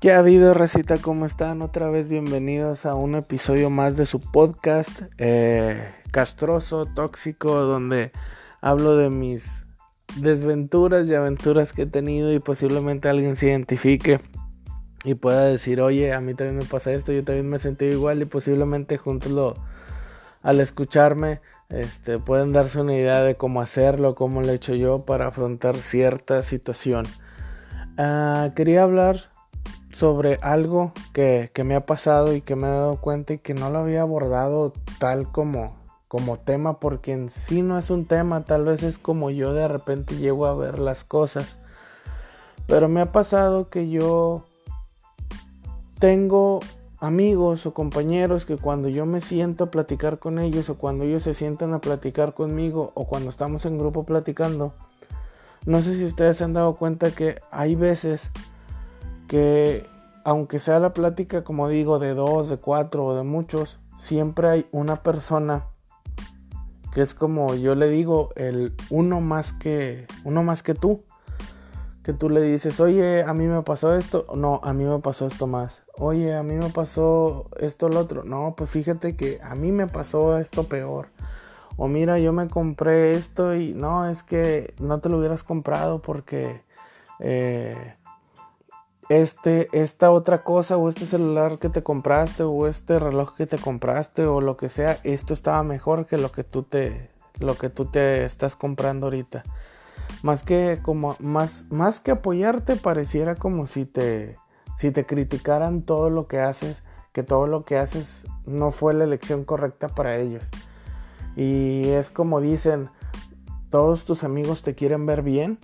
¿Qué ha habido, Recita? ¿Cómo están? Otra vez bienvenidos a un episodio más de su podcast eh, castroso, tóxico, donde hablo de mis desventuras y aventuras que he tenido y posiblemente alguien se identifique y pueda decir, oye, a mí también me pasa esto, yo también me sentí igual y posiblemente juntos lo, al escucharme este, pueden darse una idea de cómo hacerlo, cómo lo he hecho yo para afrontar cierta situación. Ah, quería hablar sobre algo que, me ha pasado y que me he dado cuenta y que no lo había abordado tal como, como tema porque en sí no es un tema, tal vez es como yo de repente llego a ver las cosas. Pero me ha pasado que yo tengo amigos o compañeros que cuando yo me siento a platicar con ellos o cuando ellos se sientan a platicar conmigo o cuando estamos en grupo platicando, no sé si ustedes se han dado cuenta que hay veces que aunque sea la plática, como digo, de dos, de cuatro o de muchos, siempre hay una persona que es como yo le digo, el uno más que uno más que tú. Que tú le dices, oye, a mí me pasó esto. No, a mí me pasó esto más. Oye, a mí me pasó esto, lo otro. No, pues fíjate que a mí me pasó esto peor. O mira, yo me compré esto y no, es que no te lo hubieras comprado porque eh, este, esta otra cosa o este celular que te compraste o este reloj que te compraste o lo que sea, esto estaba mejor que lo que tú te, lo que tú te estás comprando ahorita. Más que como, más, más que apoyarte pareciera como si te, si te criticaran todo lo que haces, que todo lo que haces no fue la elección correcta para ellos. Y es como dicen, todos tus amigos te quieren ver bien,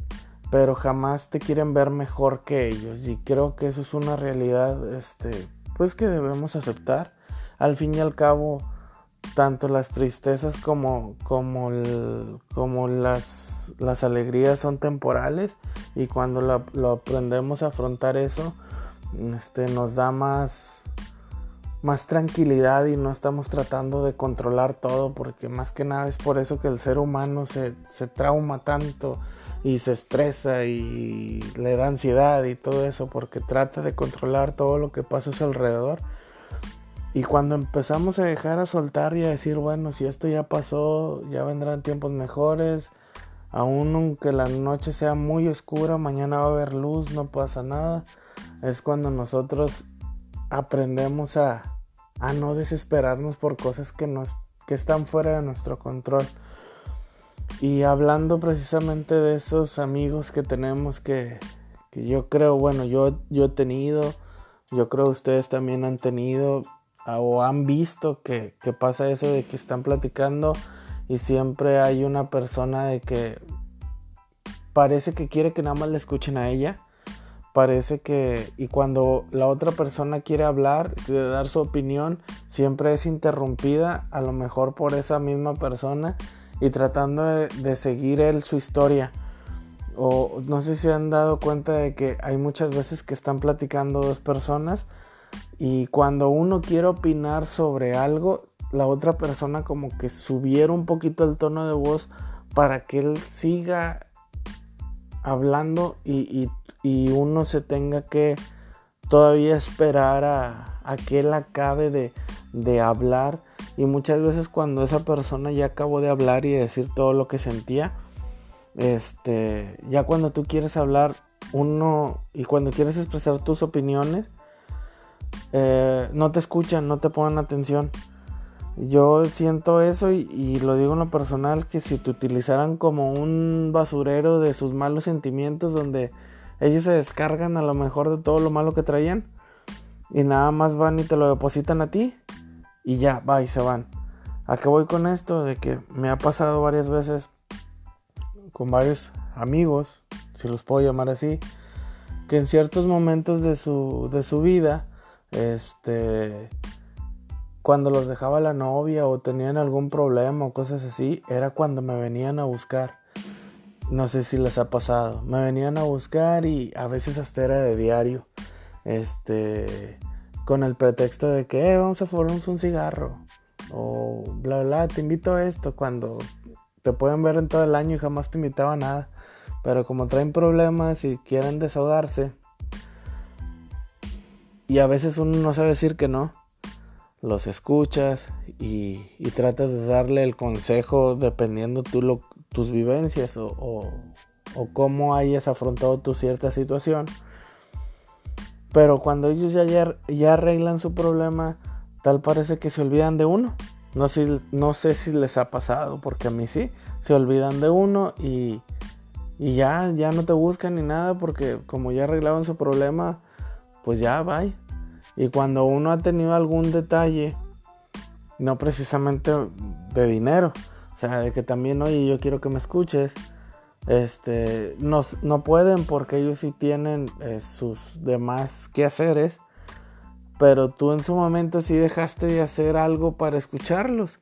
pero jamás te quieren ver mejor que ellos. Y creo que eso es una realidad este pues que debemos aceptar. Al fin y al cabo tanto las tristezas como como, como las, las alegrías son temporales. Y cuando lo, aprendemos a afrontar eso este nos da más más tranquilidad y no estamos tratando de controlar todo porque más que nada es por eso que el ser humano se, se trauma tanto y se estresa y le da ansiedad y todo eso porque trata de controlar todo lo que pasa a su alrededor. Y cuando empezamos a dejar a soltar y a decir, bueno, si esto ya pasó, ya vendrán tiempos mejores, aún aunque la noche sea muy oscura, mañana va a haber luz, no pasa nada, es cuando nosotros aprendemos a, a no desesperarnos por cosas que, nos, que están fuera de nuestro control. Y hablando precisamente de esos amigos que tenemos que, yo creo, bueno, yo, yo he tenido, yo creo ustedes también han tenido o han visto que, que pasa eso de que están platicando y siempre hay una persona de que parece que quiere que nada más le escuchen a ella. Parece que, y cuando la otra persona quiere hablar, quiere dar su opinión, siempre es interrumpida, a lo mejor por esa misma persona y tratando de, seguir él su historia. O no sé si han dado cuenta de que hay muchas veces que están platicando dos personas y cuando uno quiere opinar sobre algo, la otra persona como que subiera un poquito el tono de voz para que él siga hablando y, uno se tenga que todavía esperar a, a que él acabe de, de hablar y muchas veces cuando esa persona ya acabó de hablar y decir todo lo que sentía, este, ya cuando tú quieres hablar uno y cuando quieres expresar tus opiniones, eh, no te escuchan, no te ponen atención. Yo siento eso y, y, lo digo en lo personal, que si te utilizaran como un basurero de sus malos sentimientos donde ellos se descargan a lo mejor de todo lo malo que traían y nada más van y te lo depositan a ti, y ya, va y se van. ¿A qué voy con esto? De que me ha pasado varias veces con varios amigos, si los puedo llamar así, que en ciertos momentos de su, de su vida, este, cuando los dejaba la novia o tenían algún problema o cosas así, era cuando me venían a buscar. No sé si les ha pasado. Me venían a buscar y a veces hasta era de diario. Este, con el pretexto de que eh, vamos a fumarnos un cigarro o bla bla, te invito a esto cuando te pueden ver en todo el año y jamás te invitaba a nada. Pero como traen problemas y quieren desahogarse, y a veces uno no sabe decir que no. Los escuchas y, tratas de darle el consejo dependiendo tú tus vivencias o, o, cómo hayas afrontado tu cierta situación. Pero cuando ellos ya, ya, arreglan su problema, tal parece que se olvidan de uno. No, no sé si les ha pasado, porque a mí sí. Se olvidan de uno y, y ya, ya no te buscan ni nada, porque como ya arreglaron su problema, pues ya, bye. Y cuando uno ha tenido algún detalle, no precisamente de dinero, o sea, de que también, oye, yo quiero que me escuches, este, no, pueden porque ellos sí tienen eh, sus demás quehaceres, pero tú en su momento sí dejaste de hacer algo para escucharlos.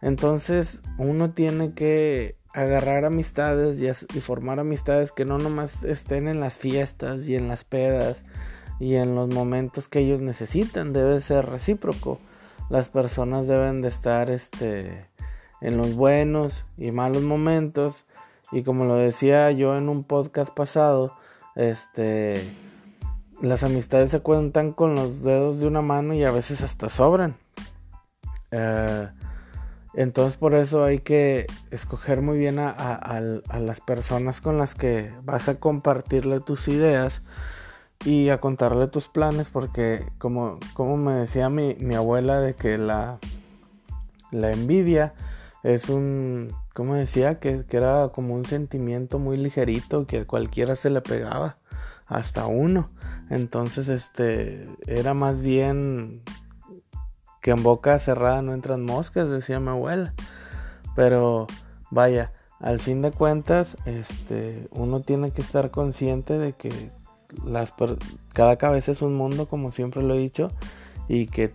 Entonces uno tiene que agarrar amistades y, y formar amistades que no nomás estén en las fiestas y en las pedas y en los momentos que ellos necesitan. Debe ser recíproco. Las personas deben de estar este, en los buenos y malos momentos. Y como lo decía yo en un podcast pasado, este, las amistades se cuentan con los dedos de una mano y a veces hasta sobran. Eh, entonces por eso hay que escoger muy bien a, a, las personas con las que vas a compartirle tus ideas y a contarle tus planes porque como, como me decía mi, mi abuela de que la, la envidia es un, como decía, que, que, era como un sentimiento muy ligerito que cualquiera se le pegaba, hasta uno. Entonces, este, era más bien que en boca cerrada no entran moscas, decía mi abuela. Pero, vaya, al fin de cuentas, este, uno tiene que estar consciente de que las cada cabeza es un mundo, como siempre lo he dicho, y que,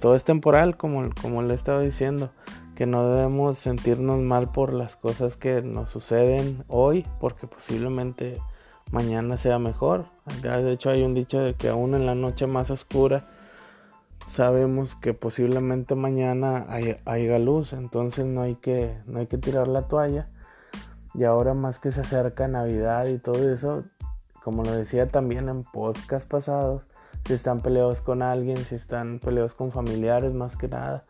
todo es temporal, como, como le he estado diciendo, que no debemos sentirnos mal por las cosas que nos suceden hoy, porque posiblemente mañana sea mejor. De hecho hay un dicho de que aún en la noche más oscura sabemos que posiblemente mañana hay, haya luz, entonces no hay que no hay que tirar la toalla. Y ahora más que se acerca Navidad y todo eso, como lo decía también en podcast pasados, si están peleados con alguien, si están peleados con familiares más que nada,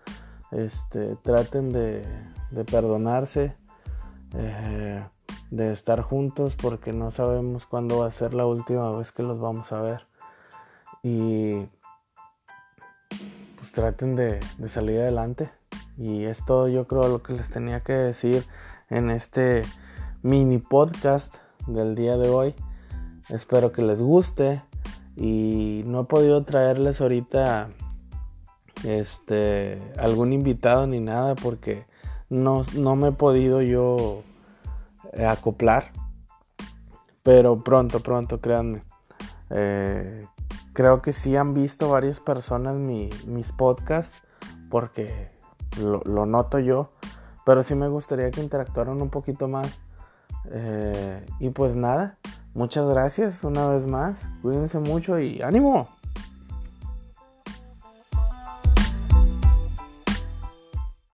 este, traten de, perdonarse, eh, de estar juntos porque no sabemos cuándo va a ser la última vez que los vamos a ver. Y pues traten de, de salir adelante. Y esto yo creo lo que les tenía que decir en este mini podcast del día de hoy. Espero que les guste y no he podido traerles ahorita este algún invitado ni nada porque no, me he podido yo eh, acoplar. Pero pronto, pronto, créanme. Eh, creo que sí han visto varias personas mis podcasts porque lo, lo, noto yo. Pero sí me gustaría que interactuaran un poquito más. Eh, y pues nada, Muchas gracias una vez más. Cuídense mucho y ánimo.